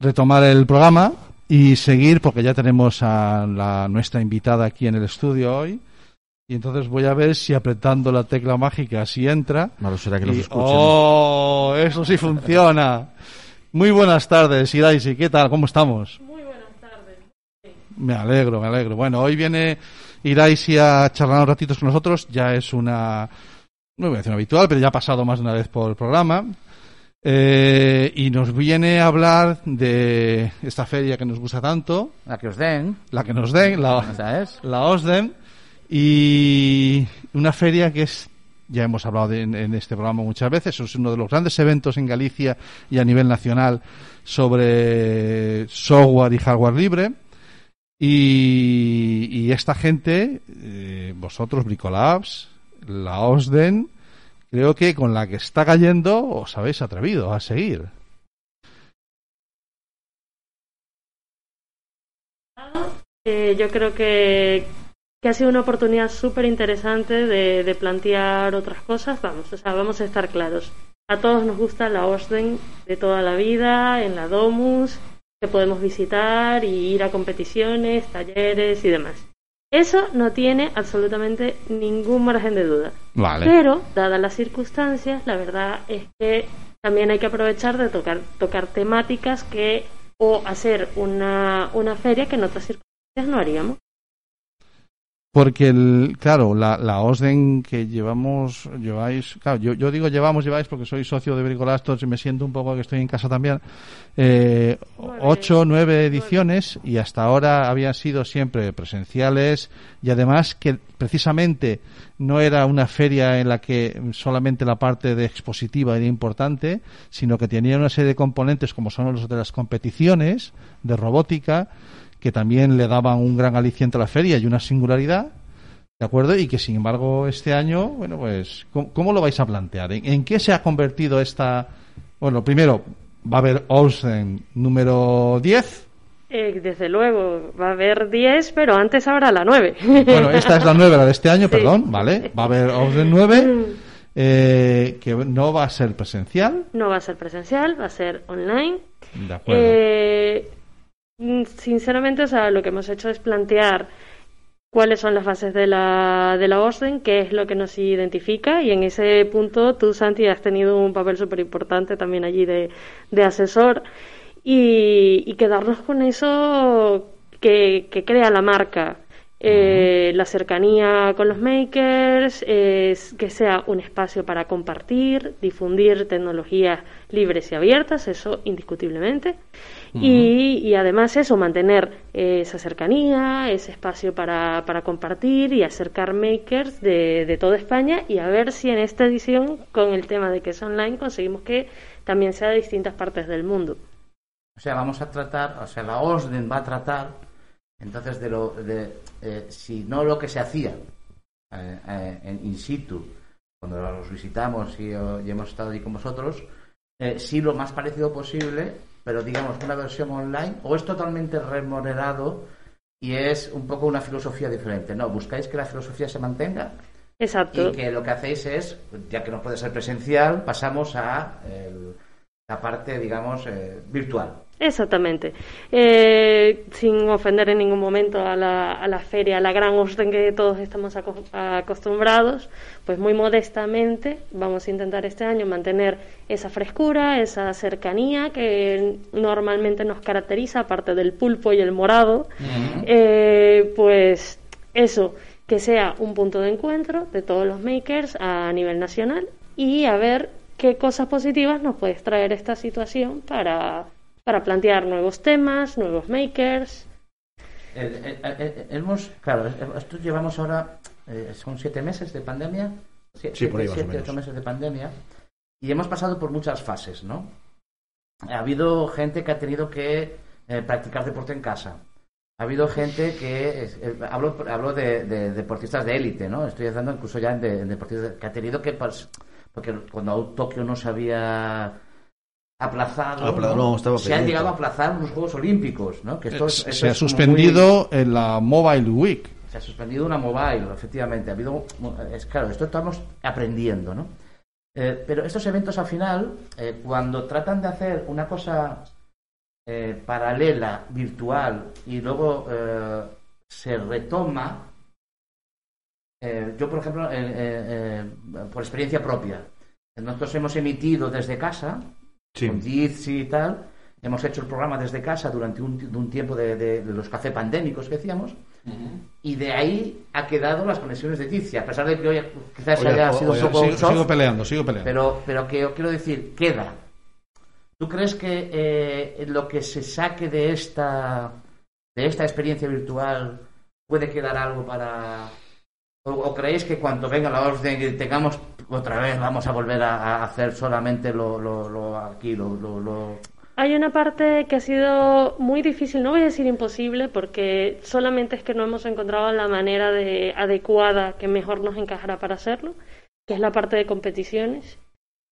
retomar el programa y seguir porque ya tenemos a la, nuestra invitada aquí en el estudio hoy. Y entonces voy a ver si apretando la tecla mágica si entra. Malo será que Y- escuchen. ¡Oh! Eso sí funciona. Muy buenas tardes, Iraisi. ¿Qué tal? ¿Cómo estamos? Muy buenas tardes. Me alegro, me alegro. Bueno, hoy viene Iraisi a charlar un ratito con nosotros. Ya es una, no voy a decir una habitual, pero ya ha pasado más de una vez por el programa. Eh, y nos viene a hablar de esta feria que nos gusta tanto, La que os den, la que nos den, la, ¿sabes? la OSDEM, y una feria que es, ya hemos hablado de- en, en este programa muchas veces, es uno de los grandes eventos en Galicia y a nivel nacional sobre software y hardware libre. Y, y esta gente, eh, vosotros, Bricolabs, la OSDEN, creo que con la que está cayendo os habéis atrevido a seguir. Eh, yo creo que, que ha sido una oportunidad súper interesante de, de plantear otras cosas. Vamos, o sea, vamos a estar claros. A todos nos gusta la OSDEN de toda la vida, en la Domus, que podemos visitar y ir a competiciones, talleres y demás. Eso no tiene absolutamente ningún margen de duda. Vale. Pero, dadas las circunstancias, la verdad es que también hay que aprovechar de tocar, tocar temáticas que o hacer una, una feria que en otras circunstancias no haríamos. Porque, el, claro, la, la OSDEN que llevamos, lleváis, claro, yo, yo digo llevamos, lleváis porque soy socio de Bricolastos y me siento un poco que estoy en casa también, eh, Nueve. ocho, nueve ediciones y hasta ahora habían sido siempre presenciales y además que precisamente no era una feria en la que solamente la parte de expositiva era importante, sino que tenía una serie de componentes como son los de las competiciones de robótica, que también le daban un gran aliciente a la feria y una singularidad, ¿de acuerdo? Y que sin embargo este año, bueno, pues, ¿cómo, cómo lo vais a plantear? ¿En, en qué se ha convertido esta... Bueno, primero, va a haber Olsen número 10. Eh, desde luego, va a haber 10, pero antes habrá la 9. Bueno, esta es la 9, la de este año, Sí. perdón, ¿vale? Va a haber Olsen 9, eh, que no va a ser presencial, No va a ser presencial, va a ser online. ¿de acuerdo? Eh, sinceramente, o sea, lo que hemos hecho es plantear cuáles son las fases de la, de la orden, qué es lo que nos identifica y en ese punto tú, Santi, has tenido un papel súper importante también allí de, de asesor y, y quedarnos con eso que crea la marca. Eh, La cercanía con los makers, es que sea un espacio para compartir, difundir tecnologías libres y abiertas, eso indiscutiblemente. y, y además eso, mantener eh, esa cercanía, ese espacio para, para compartir y acercar makers de, de toda España y a ver si en esta edición, con el tema de que es online, conseguimos que también sea de distintas partes del mundo. O sea, vamos a tratar, o sea, la OSDEN va a tratar, entonces, de lo, de, eh, si no lo que se hacía eh, eh, en in situ, cuando los visitamos y, o- y hemos estado allí con vosotros, eh, sí lo más parecido posible, pero digamos una versión online, o es totalmente remodelado y es un poco una filosofía diferente. No, buscáis que la filosofía se mantenga Exacto. y que lo que hacéis es, ya que no puede ser presencial, pasamos a el- la parte, digamos, eh, virtual. Exactamente. Eh, sin ofender en ningún momento a la, a la feria, a la gran orden que todos estamos aco- acostumbrados, pues muy modestamente vamos a intentar este año mantener esa frescura, esa cercanía que normalmente nos caracteriza, aparte del pulpo y el morado. Eh, pues eso, que sea un punto de encuentro de todos los makers a nivel nacional y a ver qué cosas positivas nos puede traer esta situación para, para plantear nuevos temas, nuevos makers. Hemos, claro, esto llevamos ahora, eh, son siete meses de pandemia. Sie- Sí, por ahí siete, ocho meses de pandemia. Y hemos pasado por muchas fases, ¿no? Ha habido gente que ha tenido que eh, practicar deporte en casa. Ha habido gente que, eh, hablo, hablo de, de deportistas de élite, ¿no? Estoy hablando incluso ya de, de deportistas que ha tenido que, pas- porque cuando Tokio no se había aplazado, Apla- no, estaba se han llegado a aplazar unos Juegos Olímpicos, ¿no? Que esto es- se esto ha es como suspendido en la Mobile Week. muy- se ha suspendido una mobile, efectivamente. Ha habido, es claro, esto estamos aprendiendo, ¿no? Eh, pero estos eventos al final, eh, cuando tratan de hacer una cosa eh, paralela, virtual, y luego eh, se retoma, eh, yo por ejemplo, eh, eh, eh, por experiencia propia, nosotros hemos emitido desde casa, Sí. con Jitsi y tal, hemos hecho el programa desde casa durante un, ti- un tiempo de, de- de los café pandémicos que decíamos, y de ahí ha quedado las conexiones de Jitsi, a pesar de que hoy quizás Oye, haya o- sido oye, un poco sigo, soft, sigo peleando, sigo peleando. pero, pero que yo quiero decir, queda. ¿Tú crees que eh, lo que se saque de esta, de esta experiencia virtual puede quedar algo para... O, creéis que cuando venga la orden y tengamos otra vez vamos a volver a, hacer solamente lo, lo, lo aquí, lo, lo, Hay una parte que ha sido muy difícil, no voy a decir imposible, porque solamente es que no hemos encontrado la manera de, adecuada que mejor nos encajará para hacerlo, que es la parte de competiciones.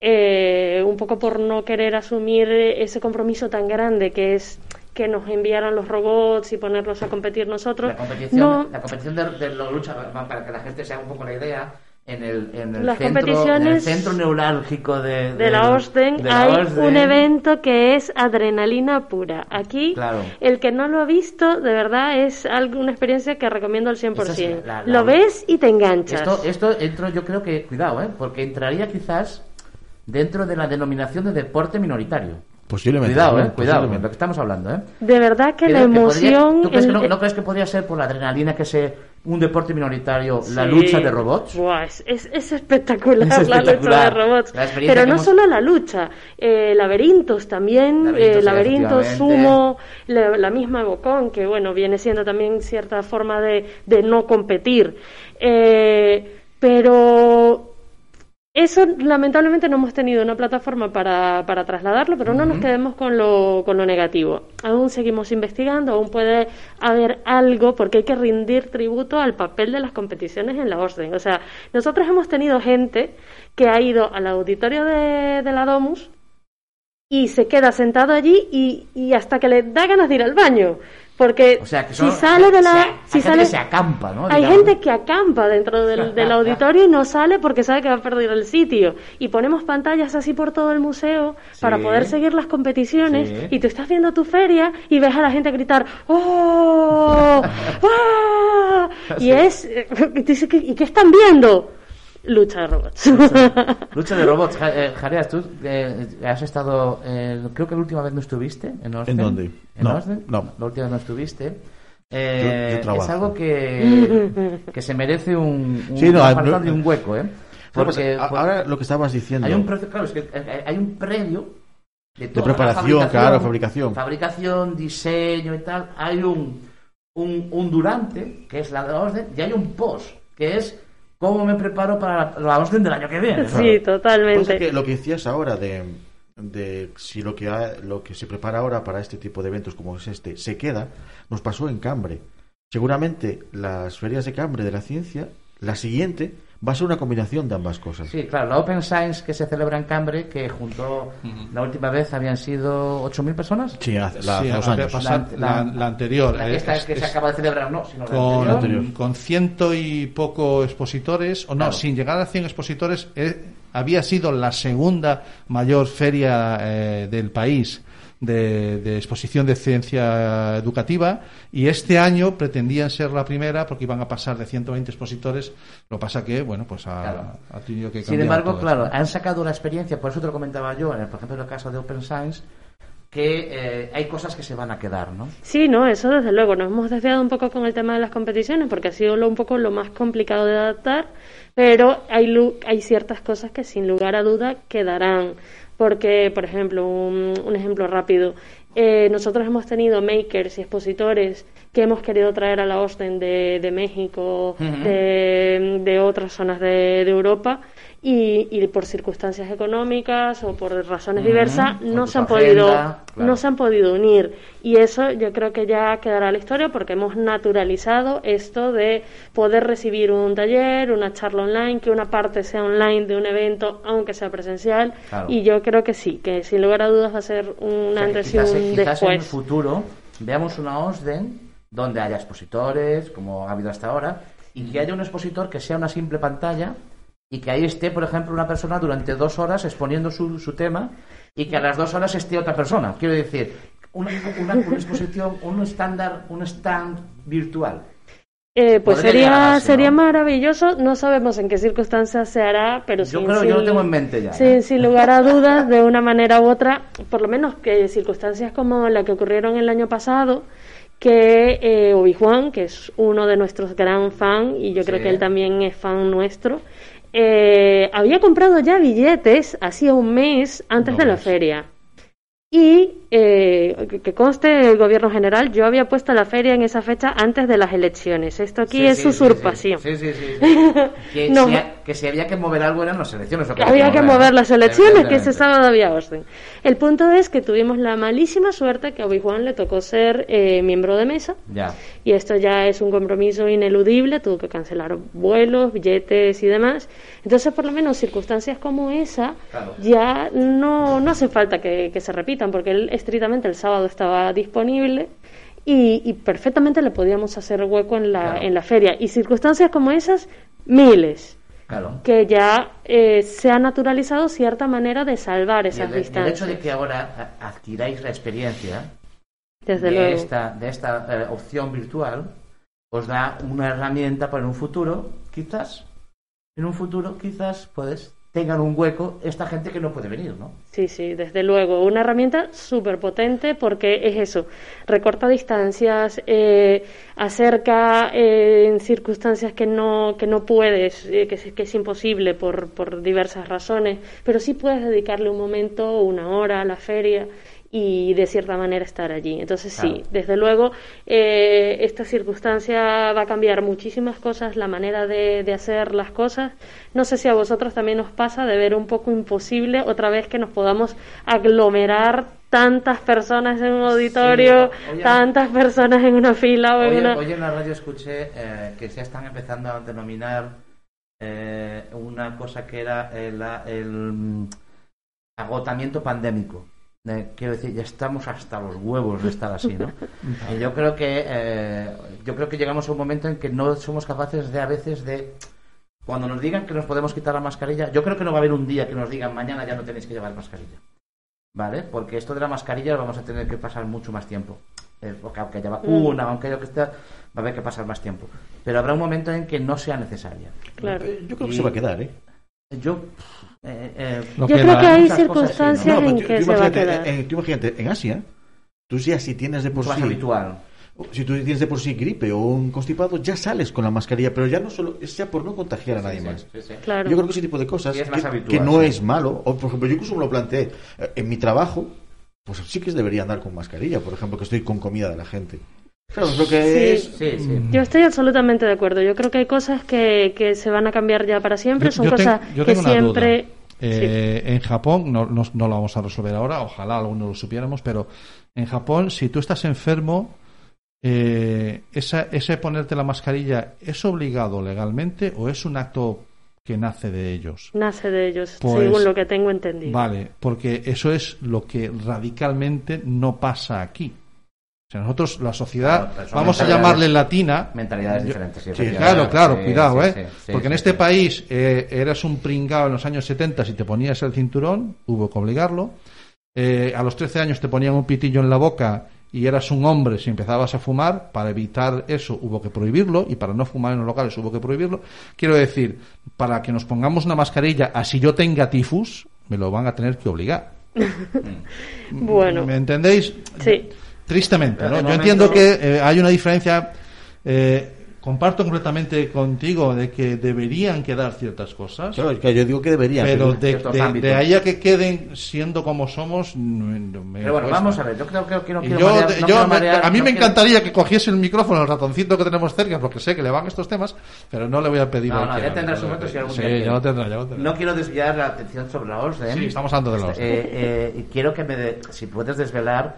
Eh, un poco por no querer asumir ese compromiso tan grande que es que nos enviaran los robots y ponerlos a competir nosotros. la competición, No, la competición de, de la lucha, para que la gente se haga un poco la idea, en el, en el, Las centro, en el centro neurálgico de, de la Osden hay un evento que es adrenalina pura. Aquí, Claro. el que no lo ha visto, de verdad es algo, una experiencia que recomiendo al 100%. Esta es la- la- lo ves y te enganchas. Esto, esto entro, yo creo que, cuidado, ¿eh? porque entraría quizás dentro de la denominación de deporte minoritario. Posiblemente. Cuidado. ¿eh? Cuidado, lo que estamos hablando, ¿eh? De verdad que la que podría- emoción... ¿Tú crees que no, no crees que podría ser por la adrenalina que se un deporte minoritario la lucha de robots? Buah, es, es- es espectacular, Es la lucha de robots. Pero no hemos- solo la lucha, eh, laberintos también, Laberintos, eh, laberintos, efectivamente. sumo, la, la misma Bocón, que bueno, viene siendo también cierta forma de, de no competir. Eh, pero eso lamentablemente no hemos tenido una plataforma para, para trasladarlo, pero no nos quedemos con lo, con lo negativo. Aún seguimos investigando, aún puede haber algo, porque hay que rendir tributo al papel de las competiciones en la orden. O sea, nosotros hemos tenido gente que ha ido al auditorio de, de la Domus y se queda sentado allí y, y hasta que le da ganas de ir al baño. Porque O sea, que si sale de la... hay si gente sale, que se acampa, ¿no? hay Digamos. gente que acampa dentro del, del auditorio y no sale porque sabe que va a perder el sitio. Y ponemos pantallas así por todo el museo para poder seguir las competiciones. Sí. Y tú estás viendo tu feria y ves a la gente gritar ¡Oh! ¡Ah! Y es... ¿qué- ¿Y qué están viendo? Lucha de robots. Lucha de robots. Ja- eh, Jareas, tú eh, has estado. eh, creo que la última vez no estuviste en Austin. ¿En dónde? ¿En No, Austin? no. La última vez no estuviste. Eh, Yo- yo trabajo. es algo que, que se merece un, un, Sí, no, falta de un hueco, ¿eh? No, pues, Porque pues, ahora lo que estabas diciendo. hay un claro, es que eh, hay un previo de, la preparación, claro, fabricación. fabricación, diseño y tal. Hay un, un, un durante, que es la de la orden, y hay un post, que es cómo me preparo para la, la orden del año que viene. sí, Pues es totalmente. que lo que decías ahora de, de si lo que, ha- lo que se prepara ahora para este tipo de eventos como es este se queda, nos pasó en Cambre. Seguramente las ferias de Cambre de la ciencia, la siguiente va a ser una combinación de ambas cosas. Sí, claro, la Open Science que se celebra en Cambre, que juntó la última vez habían sido 8.000 personas. Sí, hace, la- Sí, hace dos hace años. pasar- La- la, la anterior. La- eh, esta es- que se acaba de celebrar, no, sino la con, anterior. con ciento y poco expositores, o no, Claro. sin llegar a 100 expositores, eh, había sido la segunda mayor feria eh, del país de, de exposición de ciencia educativa y este año pretendían ser la primera porque iban a pasar de 120 expositores, lo pasa que, bueno, pues ha, Claro. ha tenido que cambiar Sin embargo, todo claro, esto. han sacado la experiencia, por eso te lo comentaba yo, en el, por ejemplo, en el caso de Open Science, que eh, hay cosas que se van a quedar, ¿no? Sí, no, eso desde luego. Nos hemos desviado un poco con el tema de las competiciones porque ha sido lo, un poco lo más complicado de adaptar, pero hay, lu- hay ciertas cosas que sin lugar a duda quedarán. Porque, por ejemplo, un, un ejemplo rápido, eh, nosotros hemos tenido makers y expositores que hemos querido traer a la Austin de, de México, de, de otras zonas de, de Europa. Y, y por circunstancias económicas o por razones diversas no se han agenda, podido claro. no se han podido unir y eso yo creo que ya quedará en la historia porque hemos naturalizado esto de poder recibir un taller, una charla online, que una parte sea online de un evento aunque sea presencial Claro. y yo creo que sí, que sin lugar a dudas va a ser un O sea, y un quizás en el futuro veamos una OSDEN donde haya expositores, como ha habido hasta ahora, y que haya un expositor que sea una simple pantalla y que ahí esté, por ejemplo, una persona durante dos horas exponiendo su, su tema y que a las dos horas esté otra persona. Quiero decir, una, una, una exposición, un estándar, un stand virtual. Eh, pues Podría sería, sería ¿no? maravilloso. No sabemos en qué circunstancias se hará, pero Yo sin, creo sin- yo lo tengo en mente ya. sin- ¿eh? sin lugar a dudas, de una manera u otra, por lo menos que circunstancias como la que ocurrieron el año pasado, que eh, Obi-Wan, que es uno de nuestros gran fan, y yo creo que él también es fan nuestro, eh, había comprado ya billetes hacía un mes antes No de la ves. feria. Y eh, que- conste el gobierno general, yo había puesto la feria en esa fecha antes de las elecciones. Esto aquí Sí, es sí, usurpación. Sí, sí, sí. Que, No. si ha- que si había que mover algo eran las elecciones. que Había que mover, las elecciones, que ese sábado había orden. El punto es que tuvimos la malísima suerte que a Obi-Wan le tocó ser eh, miembro de mesa. Ya. Y esto ya es un compromiso ineludible, tuvo que cancelar vuelos, billetes y demás. Entonces, por lo menos, circunstancias como esa Claro. ya no, no hace falta que, que se porque él estrictamente el sábado estaba disponible y, y perfectamente le podíamos hacer hueco en la, Claro. en la feria. Y circunstancias como esas, miles Claro. que ya eh, se ha naturalizado cierta manera de salvar esas y el distancias. hecho de que ahora a- adquiráis la experiencia Desde de luego. esta, de esta eh, opción virtual os da una herramienta para un futuro, quizás, en un futuro, quizás, puedes tengan un hueco esta gente que no puede venir, ¿no? Sí, sí, desde luego. Una herramienta súper potente porque es eso, recorta distancias, eh, acerca eh, en circunstancias que no, que no puedes, eh, que, es, que es imposible por, por diversas razones, pero sí puedes dedicarle un momento, una hora a la feria y de cierta manera estar allí. Entonces sí, desde luego eh, esta circunstancia va a cambiar muchísimas cosas, la manera de, de hacer las cosas. No sé si a vosotros también os pasa de ver un poco imposible otra vez que nos podamos aglomerar tantas personas en un auditorio, oye, tantas personas en una fila o en Hoy, una... hoy en la radio escuché eh, que ya están empezando a denominar eh, una cosa que era el, el, mm, agotamiento pandémico. Eh, quiero decir, ya estamos hasta los huevos de estar así, ¿no? y yo creo que eh, yo creo que llegamos a un momento en que no somos capaces de a veces de cuando nos digan que nos podemos quitar la mascarilla, yo creo que no va a haber un día que nos digan mañana ya no tenéis que llevar mascarilla. ¿Vale? Porque esto de la mascarilla lo vamos a tener que pasar mucho más tiempo. Eh, porque aunque haya vacuna, aunque haya que esté, va a haber que pasar más tiempo. Pero habrá un momento en que no sea necesaria. Claro. Yo creo que Y- se va a quedar, ¿eh? Yo. eh, eh, Yo que creo la- que hay ¿no? circunstancias No, en tú- que tú se va a imagínate, quedar. eh, tú imagínate, en Asia, tú ya si tienes de por sí habitual. Si tú tienes de por sí gripe o un constipado, ya sales con la mascarilla, pero ya no solo es ya por no contagiar a nadie Sí, más. sí, sí, sí. Claro. Yo creo que ese tipo de cosas Y es más que, habitual, que no sí. es malo, o por ejemplo, yo incluso me lo planteé eh, en mi trabajo, pues sí que debería andar con mascarilla, por ejemplo, que estoy con comida de la gente. Claro, es lo que Sí. es. Sí, sí. Yo estoy absolutamente de acuerdo. Yo creo que hay cosas que, que se van a cambiar ya para siempre. Yo- Son yo ten- cosas yo que tengo una siempre. duda. Eh, En Japón, no, no, no lo vamos a resolver ahora, ojalá alguno lo supiéramos, pero en Japón, si tú estás enfermo, eh, esa, ese ponerte la mascarilla, ¿es obligado legalmente o es un acto que nace de ellos? nace de ellos, Pues- según lo que tengo entendido. Vale, porque eso es lo que radicalmente no pasa aquí. O sea, nosotros, la sociedad, Claro, vamos a llamarle latina, Mentalidades Yo- diferentes. sí. Claro, claro, Sí, cuidado, sí, ¿eh? sí, sí, Porque en este sí. país eh, eras un pringao en los años 70 si te ponías el cinturón, hubo que obligarlo. Eh, a los 13 años te ponían un pitillo en la boca y eras un hombre si empezabas a fumar. Para evitar eso hubo que prohibirlo y para no fumar en los locales hubo que prohibirlo. Quiero decir, para que nos pongamos una mascarilla, así yo tenga tifus, me lo van a tener que obligar. Bueno, ¿Me entendéis? sí. Tristemente, ¿no? De Yo entiendo que eh, hay una diferencia. eh, comparto completamente contigo de que deberían quedar ciertas cosas, Claro, es que yo digo que debería. pero de, ahí a que queden siendo como somos. no- no me Pero bueno, cuesta. vamos a ver. Yo creo que, que no quiero yo, marear- de- no yo quiero marear- a mí no me quiero- encantaría que cogiese el micrófono, el ratoncito que tenemos cerca, porque sé que le van estos temas, pero no le voy a pedir. No, no, ya tendrá su momento si algún Sí, día ya quiere. lo tendrá, ya lo tendrá. No quiero desviar la atención sobre la OSDEM. Sí, estamos hablando de la OSDEM. Eh, eh, y quiero que me de- si puedes desvelar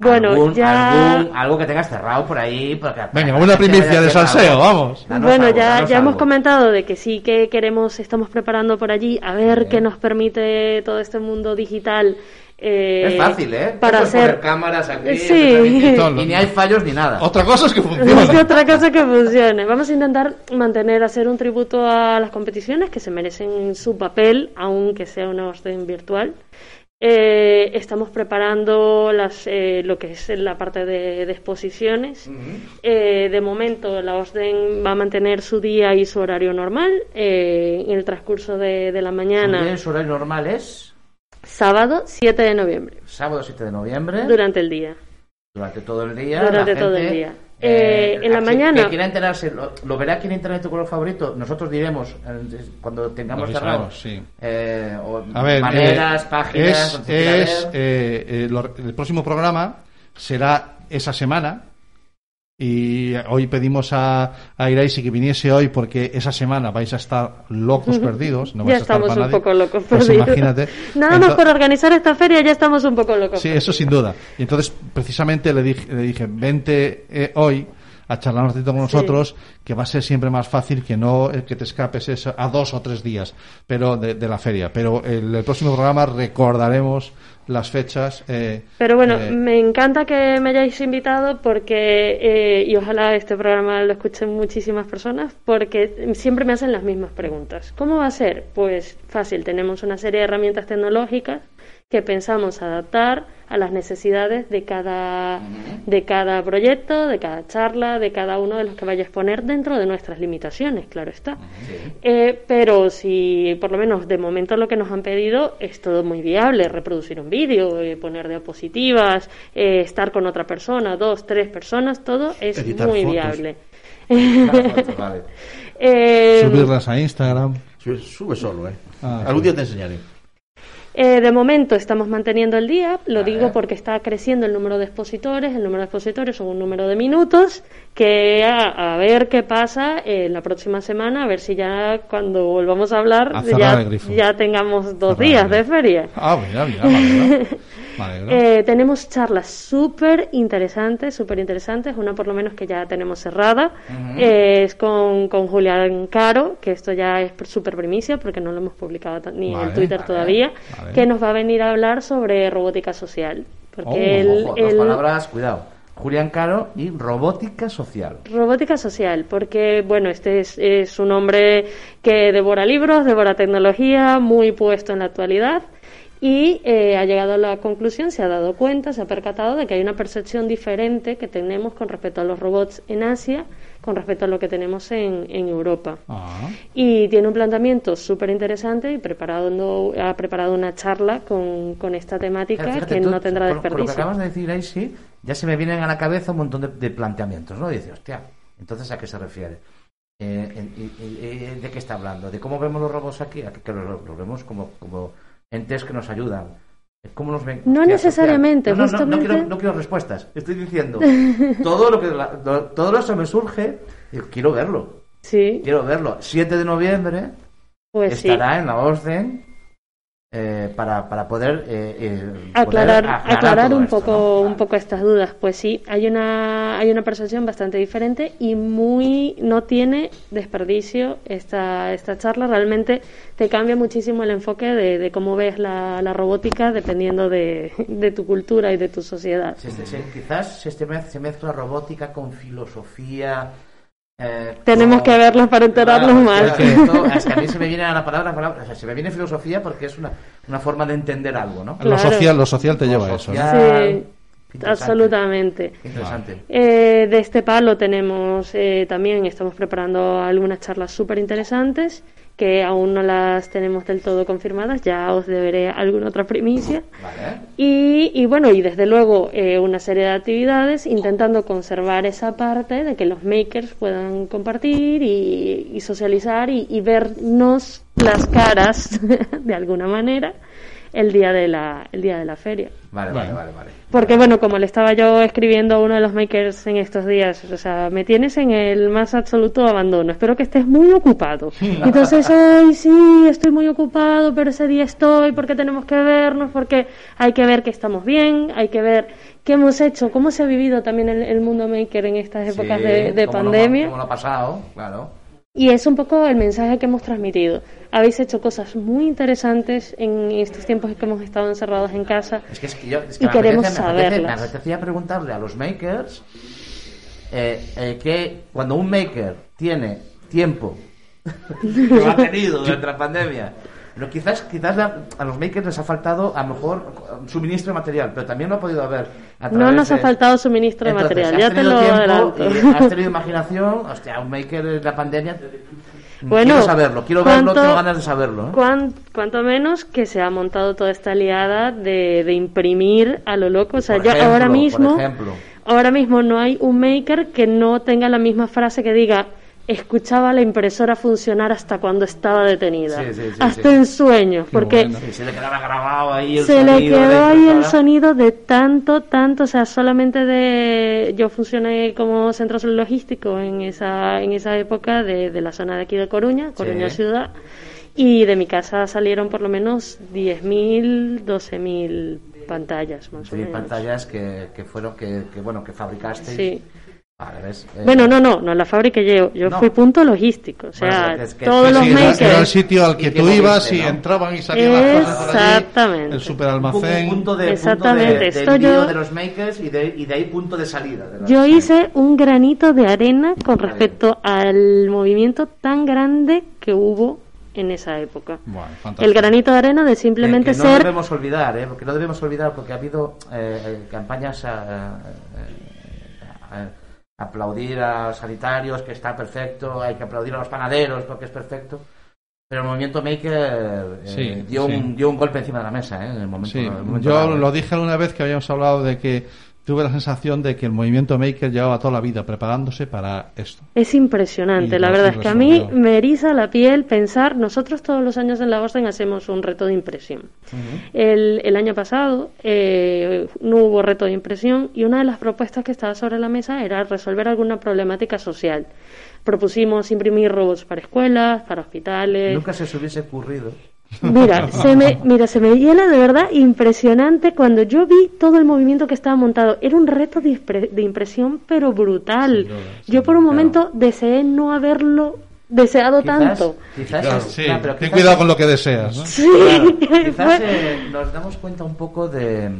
Bueno, algún- ya- algún- algo que tengas cerrado por ahí. porque- Venga, una primicia de salseo, algo. vamos. Danos bueno, algo, ya, ya hemos comentado de que sí que queremos, estamos preparando por allí a ver Sí. qué nos permite todo este mundo digital. eh, Es fácil, ¿eh? Para hacer poner cámaras aquí, Sí. y, y ni hay fallos ni nada. Otra cosa es que Es funcione. otra cosa que funcione. Vamos a intentar mantener, hacer un tributo a las competiciones que se merecen su papel, aunque sea una orden virtual. Eh, estamos preparando las, eh, lo que es la parte de, de exposiciones. Eh, de momento, la OSDEN va a mantener su día y su horario normal. Eh, en el transcurso de, de la mañana, Bien, su horario normal es sábado 7 de noviembre, sábado 7 de noviembre, durante el día. durante todo el día. Durante la todo gente, el día. Eh, en la que- mañana- Que quiera enterarse, lo, lo verá aquí en internet tu color favorito. Nosotros diremos eh, cuando tengamos cerrado. sí. eh, o A ver, maneras, eh, páginas. es, eh, eh, lo- el próximo programa será esa semana y hoy pedimos a, a Iraisi que viniese hoy porque esa semana vais a estar locos perdidos. No ya vais a estar estamos un nadie. poco locos Pues perdidos. imagínate. Nada más por organizar esta feria ya estamos un poco locos. Sí, eso sin duda. Y entonces, precisamente le dije, le dije vente eh, hoy a charlar un ratito con nosotros, que va a ser siempre más fácil que no eh, que te escapes eso a dos o tres días pero de, de la feria. Pero el, el próximo programa recordaremos las fechas. eh, Pero bueno, eh, me encanta que me hayáis invitado porque, eh, y ojalá este programa lo escuchen muchísimas personas, porque siempre me hacen las mismas preguntas. ¿Cómo va a ser? Pues fácil, tenemos una serie de herramientas tecnológicas que pensamos adaptar a las necesidades de cada, de cada proyecto, de cada charla, de cada uno de los que vaya a exponer dentro de nuestras limitaciones, claro está. Eh, pero si por lo menos de momento lo que nos han pedido es todo muy viable, reproducir un vídeo, eh, poner diapositivas, eh, estar con otra persona, dos, tres personas, todo es Editar muy fotos. viable. Claro, vale. Eh, subirlas a Instagram. Sube, sube solo, ¿eh? Ah, Algún sí. día te enseñaré. Eh, de momento estamos manteniendo el día, lo digo porque está creciendo el número de expositores, el número de expositores son un número de minutos, que a, a ver qué pasa eh, la próxima semana, a ver si ya cuando volvamos a hablar A ya, tengamos dos Cerrar días de feria. Ah, mira, mira, Eh, tenemos charlas súper interesantes, súper interesantes. Una por lo menos que ya tenemos cerrada. Eh, es con, con Julián Caro, que esto ya es súper primicia porque no lo hemos publicado ni Vale, en Twitter vale, todavía. vale. Que nos va a venir a hablar sobre robótica social. Porque Oh, él- Ojo, dos él- palabras, cuidado. Julián Caro y robótica social. Robótica social, porque bueno, este es, es un hombre que devora libros, devora tecnología, muy puesto en la actualidad y eh, ha llegado a la conclusión, se ha dado cuenta, se ha percatado de que hay una percepción diferente que tenemos con respecto a los robots en Asia, con respecto a lo que tenemos en, en Europa. Ah, Y tiene un planteamiento súper interesante y preparado, ha preparado una charla con, con esta temática Claro, fíjate, que tú, no tendrá por- por desperdicio. lo que acabas de decir ahí, sí, ya se me vienen a la cabeza un montón de, de planteamientos, ¿no? Y dices, hostia, entonces ¿a qué se refiere? Eh, y- ¿De qué está hablando? ¿De cómo vemos los robots aquí? ¿A qué- que los, los vemos como, como entes que nos ayudan? ¿Cómo nos ven? No necesariamente. No, no, no, quiero, no quiero respuestas. Estoy diciendo, todo lo que la- lo- todo eso me surge, digo, quiero verlo. Sí, Quiero verlo. 7 de noviembre pues sí. estará en la OSDEN eh, para, para poder, eh, eh, aclarar, poder aclarar un esto, poco ¿no? un poco estas dudas pues sí hay una hay una percepción bastante diferente y muy no tiene desperdicio esta esta charla realmente te cambia muchísimo el enfoque de, de cómo ves la, la robótica dependiendo de, de tu cultura y de tu sociedad quizás se mezcla robótica con filosofía. Eh, Tenemos que verlas para enterarnos Claro, más. esto- es que a mí se me viene a la palabra, palabra- o sea, se me viene filosofía porque es una, una forma de entender algo, ¿no? lo social, lo social te Lo lleva a eso. sí Interesante. absolutamente Interesante. Eh, de este palo tenemos eh, también, estamos preparando algunas charlas súper interesantes que aún no las tenemos del todo confirmadas, ya os deberé alguna otra primicia. Vale. Y, y bueno, y desde luego eh, una serie de actividades intentando conservar esa parte de que los makers puedan compartir y, y socializar y, y vernos las caras de alguna manera el día de la, el día de la feria. Vale, vale, vale, vale. Porque bueno, como le estaba yo escribiendo a uno de los makers en estos días, o sea, me tienes en el más absoluto abandono. Espero que estés muy ocupado. Entonces, ay, sí, estoy muy ocupado, pero ese día estoy porque tenemos que vernos, porque hay que ver que estamos bien, hay que ver qué hemos hecho, cómo se ha vivido también el, el mundo maker en estas épocas Sí, de, de cómo lo- pandemia. cómo lo ha pasado, claro. Y es un poco el mensaje que hemos transmitido. Habéis hecho cosas muy interesantes en estos tiempos que hemos estado encerrados en casa. Es que, es que yo es que Y me queremos apetece- me apetece- saberlas. Me apetecía preguntarle a los makers eh, eh, que cuando un maker tiene tiempo, que lo ha tenido durante la pandemia, Pero quizás, quizás la- a los makers les ha faltado a lo mejor suministro de material, pero también lo ha podido haber. a No nos ha de- faltado suministro de Entonces, material, has ya te lo adelanto. has tenido imaginación, hostia, un maker en la pandemia. Bueno, quiero saberlo, quiero verlo, ¿cuánto- tengo ganas de saberlo. ¿eh? Cuan- cuanto menos que se ha montado toda esta liada de, de imprimir a lo loco. O sea, Por yo ejemplo, ahora por mismo, ejemplo. ahora mismo no hay un maker que no tenga la misma frase que diga escuchaba la impresora funcionar hasta cuando estaba detenida, Sí, sí, sí, hasta en sueños, porque bueno. Se le quedaba grabado ahí el se le sonido de quedó la ahí el sonido de tanto, tanto, o sea, solamente de... Yo funcioné como centro logístico en esa, en esa época de, de la zona de aquí de Coruña, Coruña ciudad, y de mi casa salieron por lo menos 10.000, 12.000 pantallas, más o menos. pantallas que, que fueron, que, que, bueno, que fabricaste. Vale, ¿ves? Eh, Bueno, no, no, no la fabriqué yo, yo No. fui punto logístico, o sea, Bueno, es que- todos los Sí, era, makers... era el sitio al que tú moviste, ibas y ¿no? entraban y salían las cosas por allí. Exactamente. El superalmacén. Un punto de, Exactamente, punto de, de esto yo- de los makers y de, y de ahí punto de salida. de las- Yo hice un granito de arena con respecto al movimiento tan grande que hubo en esa época. Bueno, El granito de arena de simplemente que no ser debemos olvidar, ¿eh? porque no debemos olvidar porque ha habido eh, eh, campañas a, a- a- aplaudir a los sanitarios que está perfecto, hay que aplaudir a los panaderos porque es perfecto. Pero el movimiento Maker eh, Sí, dio, sí. Un, dio un golpe encima de la mesa ¿eh? en el momento. Sí, en el momento yo lo dije alguna vez que habíamos hablado de que tuve la sensación de que el movimiento maker llevaba toda la vida preparándose para esto. Es impresionante, Y la verdad es que a mí me eriza la piel pensar, nosotros todos los años en la Orden hacemos un reto de impresión. el, el año pasado eh, no hubo reto de impresión y una de las propuestas que estaba sobre la mesa era resolver alguna problemática social. Propusimos imprimir robots para escuelas, para hospitales. Nunca se os hubiese ocurrido. Mira, se me, mira, se me llena de verdad impresionante cuando yo vi todo el movimiento que estaba montado. Era un reto de, impre- de impresión, pero brutal. Yo por un claro. momento deseé no haberlo deseado Quizás, tanto. quizás Claro, sí, no, pero ten cuidado con lo que deseas. ¿no? Sí, Claro, quizás eh, nos damos cuenta un poco de,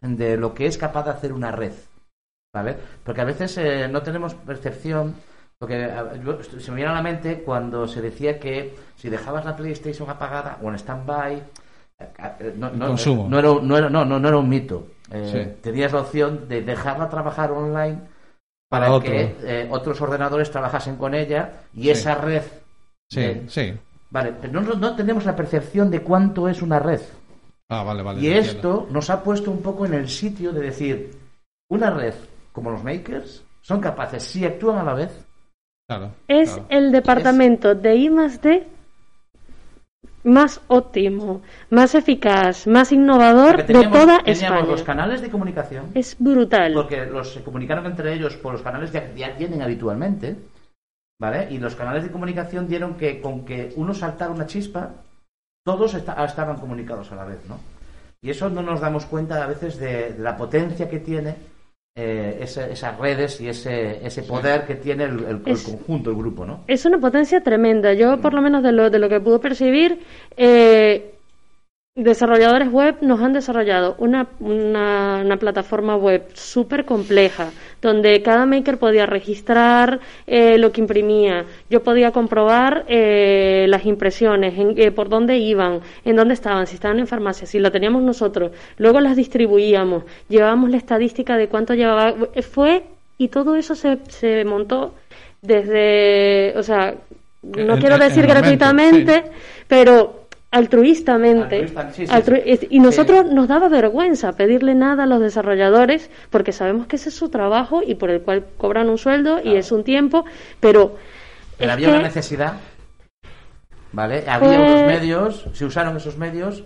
de lo que es capaz de hacer una red, ¿vale? Porque a veces eh, no tenemos percepción, porque yo- se me viene a la mente cuando se decía que si dejabas la PlayStation apagada o en stand-by, no, no, Consumo. no era, un- no, era, no, no, no era un mito. Eh, Sí. Tenías la opción de dejarla trabajar online para, otro. que eh, otros ordenadores trabajasen con ella y Sí. esa red Sí, sí. Vale, pero no, no tenemos la percepción de cuánto es una red. Ah, vale, vale. Y entiendo. esto nos ha puesto un poco en el sitio de decir, una red como los makers son capaces, si actúan a la vez, Claro, es claro. el departamento de I más D más óptimo, más eficaz, más innovador de toda teníamos España. los canales de comunicación, Es brutal. porque los se comunicaron entre ellos por los canales que ya tienen habitualmente, ¿vale? Y los canales de comunicación dieron que con que uno saltara una chispa, todos esta- estaban comunicados a la vez, ¿no? Y eso no nos damos cuenta a veces de, de la potencia que tiene eh, ese- esas redes y ese, ese poder que tiene el, el- el Es- conjunto, el grupo, ¿no? Es una potencia tremenda. Yo, por lo menos de lo, de lo que pude percibir, eh, desarrolladores web nos han desarrollado una, una, una plataforma web súper compleja, donde cada maker podía registrar eh, lo que imprimía. Yo podía comprobar eh, las impresiones, en, eh, por dónde iban, en dónde estaban, si estaban en farmacia, si lo teníamos nosotros. Luego las distribuíamos, llevábamos la estadística de cuánto llevaba. Fue, y todo eso se, se montó desde, o sea, no En- quiero decir gratuitamente, pero altruistamente. Altruista, sí, sí, Altru- sí. Y nosotros nos daba vergüenza pedirle nada a los desarrolladores porque sabemos que ese es su trabajo y por el cual cobran un sueldo y es un tiempo, pero... Había que una necesidad, ¿vale? Había unos medios, se usaron esos medios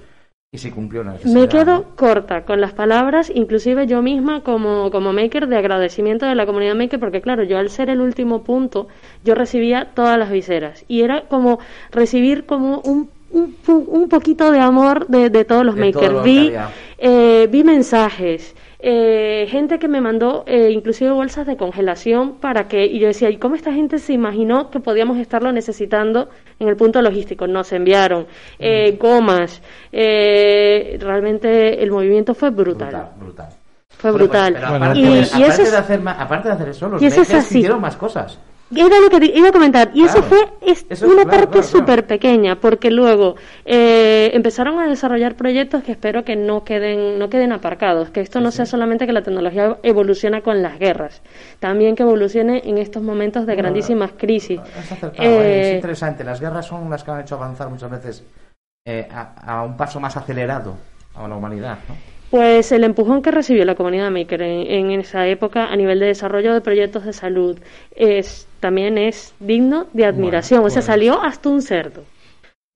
y se cumplió una necesidad. Me quedo corta con las palabras, inclusive yo misma como, como maker de agradecimiento de la comunidad maker, porque claro, yo al ser el último punto, yo recibía todas las viseras y era como recibir como un, un, un poquito de amor de, de todos los De makers. Vi, eh, vi mensajes, eh, gente que me mandó eh, inclusive bolsas de congelación para que, y yo decía, ¿y cómo esta gente se imaginó que podíamos estarlo necesitando en el punto logístico? Nos enviaron eh, gomas, eh, realmente el movimiento fue brutal. Brutal, brutal. Fue Bueno, pues, brutal. pero aparte, y, de, y aparte de hacer aparte de hacer eso, los y eso es así. más cosas. Era lo que te iba a comentar. Y eso Claro. fue es Eso- una claro, parte claro, súper pequeña, porque luego eh, empezaron a desarrollar proyectos que espero que no queden, no queden aparcados, que esto no sea solamente que la tecnología evoluciona con las guerras, también que evolucione en estos momentos de grandísimas crisis. Es acertado, eh, es Eh, interesante. Las guerras son las que han hecho avanzar muchas veces eh, a, a un paso más acelerado a la humanidad, ¿no? Pues el empujón que recibió la comunidad maker en, en esa época a nivel de desarrollo de proyectos de salud es también es digno de admiración. o sea, pues. salió hasta un cerdo.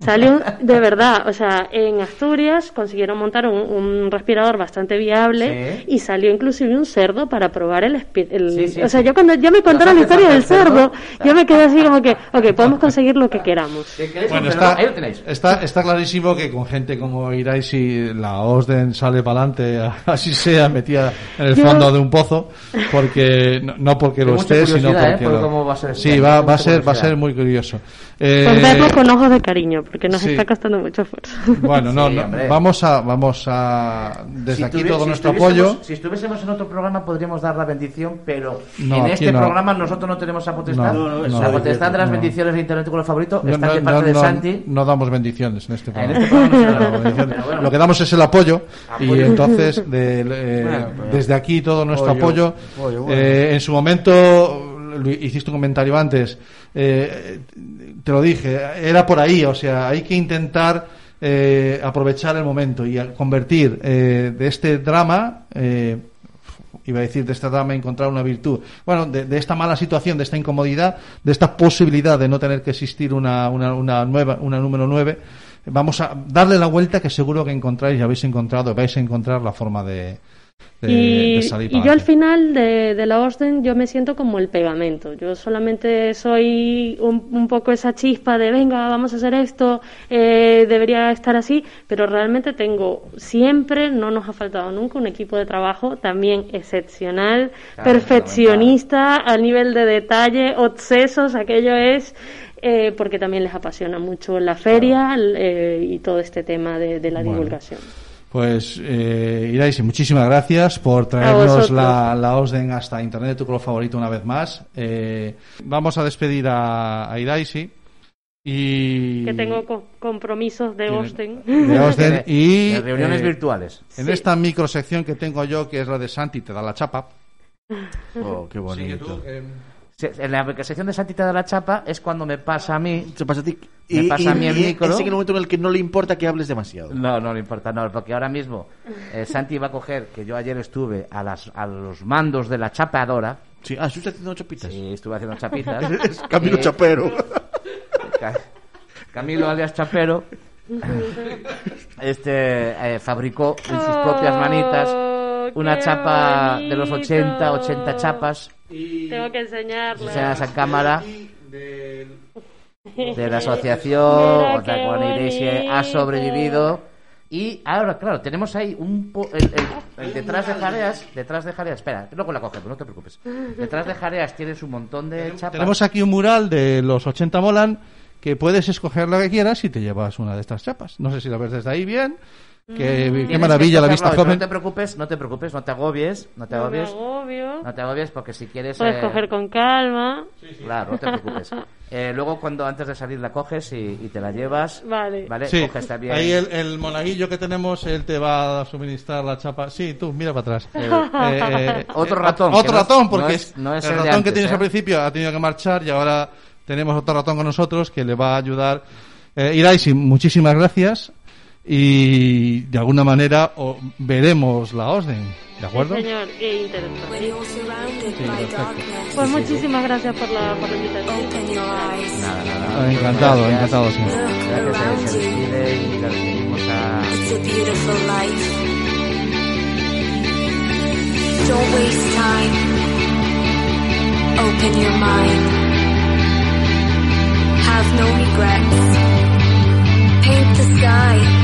Salió de verdad, o sea, en Asturias consiguieron montar un, un respirador bastante viable Sí. y salió inclusive un cerdo para probar el, el- Sí, sí, o sea, sí. yo cuando ya me contaron la historia del cerdo, cerdo. yo me quedé así como que, ok, podemos conseguir lo que queramos. Bueno, está, ahí lo tenéis. está, está clarísimo que con gente como Iraisi la OSDEN sale para adelante, así sea, metida en el Yo- fondo de un pozo, porque no, no porque lo esté, sino ¿eh? porque por lo- cómo va a ser sí, va, va a ser, va a ser muy curioso. Eh, Pues verlo con ojos de cariño, porque nos sí. está costando mucho esfuerzo. bueno, no, Sí, no, vamos a, vamos a, desde Si aquí todo si nuestro apoyo. Si estuviésemos en otro programa podríamos dar la bendición, pero No, en este no. programa nosotros no tenemos esa potestad. No, no, no. la potestad de las No. bendiciones de Internet con el favorito No, está no, de parte no, de Santi. no damos bendiciones en este En programa. este programa bueno. Lo que damos es el apoyo y Apoyo. entonces de- eh, Bueno, desde aquí todo nuestro Apoyo, apoyo. apoyo, bueno. Eh, en su momento hiciste un comentario antes, eh, te lo dije, era por ahí, o sea, hay que intentar eh, aprovechar el momento y convertir eh, de este drama eh, iba a decir de este drama encontrar una virtud. Bueno, de, de esta mala situación, de esta incomodidad, de esta posibilidad de no tener que existir una, una, nueva, una número 9, vamos a darle la vuelta que seguro que encontráis y habéis encontrado, vais a encontrar la forma de, de, y, de salir y para yo al final de, de la Orden yo me siento como el pegamento. Yo solamente soy un, un poco esa chispa de venga, vamos a hacer esto, eh, debería estar así, pero realmente tengo siempre, no nos ha faltado nunca, un equipo de trabajo también excepcional, Claro, perfeccionista, a nivel de detalle, obsesos, aquello es... eh, porque también les apasiona mucho la feria eh, y todo este tema de, de la Bueno. divulgación. Pues, eh, Iraisi, muchísimas gracias por traernos la, la OSDEN hasta Internet, tu color favorito, una vez más. Eh, vamos a despedir a, a Iraisi. Y... que tengo co- compromisos de Osten. de y... de reuniones eh, virtuales. En Sí. esta microsección que tengo yo, que es la de Santi, te da la chapa. Oh, qué bonito. Se- En la sección de Santi te da la chapa es cuando me pasa a mí. Se pasa a ti. Me pasa a mí el y micro. Es en el momento en el que no le importa que hables demasiado. No, no le importa, no, porque ahora mismo eh, Santi va a coger, que yo ayer estuve a, las, a los mandos de la chapeadora. Sí, ah, ¿estás haciendo chapitas? Sí, estuve haciendo chapitas. Es Camilo Eh, Chapero. Ca- Camilo alias Chapero este eh, fabricó en sus propias manitas una chapa de los 80, bonito. 80 chapas Tengo que enseñarla. enseñadas a cámara de la asociación Mira o sea, qué con Iglesia ha bonito. sobrevivido y ahora claro tenemos ahí un po- el, el- el detrás de Jareas detrás de Jareas espera luego la cogemos no te preocupes detrás de Jareas tienes un montón de chapas Tenemos aquí un mural de los 80 molan que puedes escoger la que quieras y te llevas una de estas chapas. No sé si la ves desde ahí bien. Qué, qué Tienes maravilla que la vista joven. No te preocupes, no te preocupes, no te agobies, no te No me agobies, agobio. no te agobies porque si quieres, Puedes eh, coger con calma. claro, no te preocupes. Eh, luego cuando antes de salir la coges y, y te la llevas, Vale. vale, Sí, coges también. ahí el, el monaguillo que tenemos, él te va a suministrar la chapa. Sí, tú, mira para atrás. Eh, Eh, Otro eh, ratón, que Otro ratón, no porque es- no es el el ratón que antes, tienes ¿eh? al principio ha tenido que marchar y ahora tenemos otro ratón con nosotros que le va a ayudar. Eh, Iraisi, muchísimas gracias y de alguna manera o- veremos la orden, ¿de acuerdo? Sí, señor, qué interesante. Sí, Pues muchísimas gracias por la, por la invitación. Nada, nada, Ah, nada. encantado, Gracias. encantado. Look Gracias se despide y la a... Don't waste time. Open your mind. Have no regrets. Paint the sky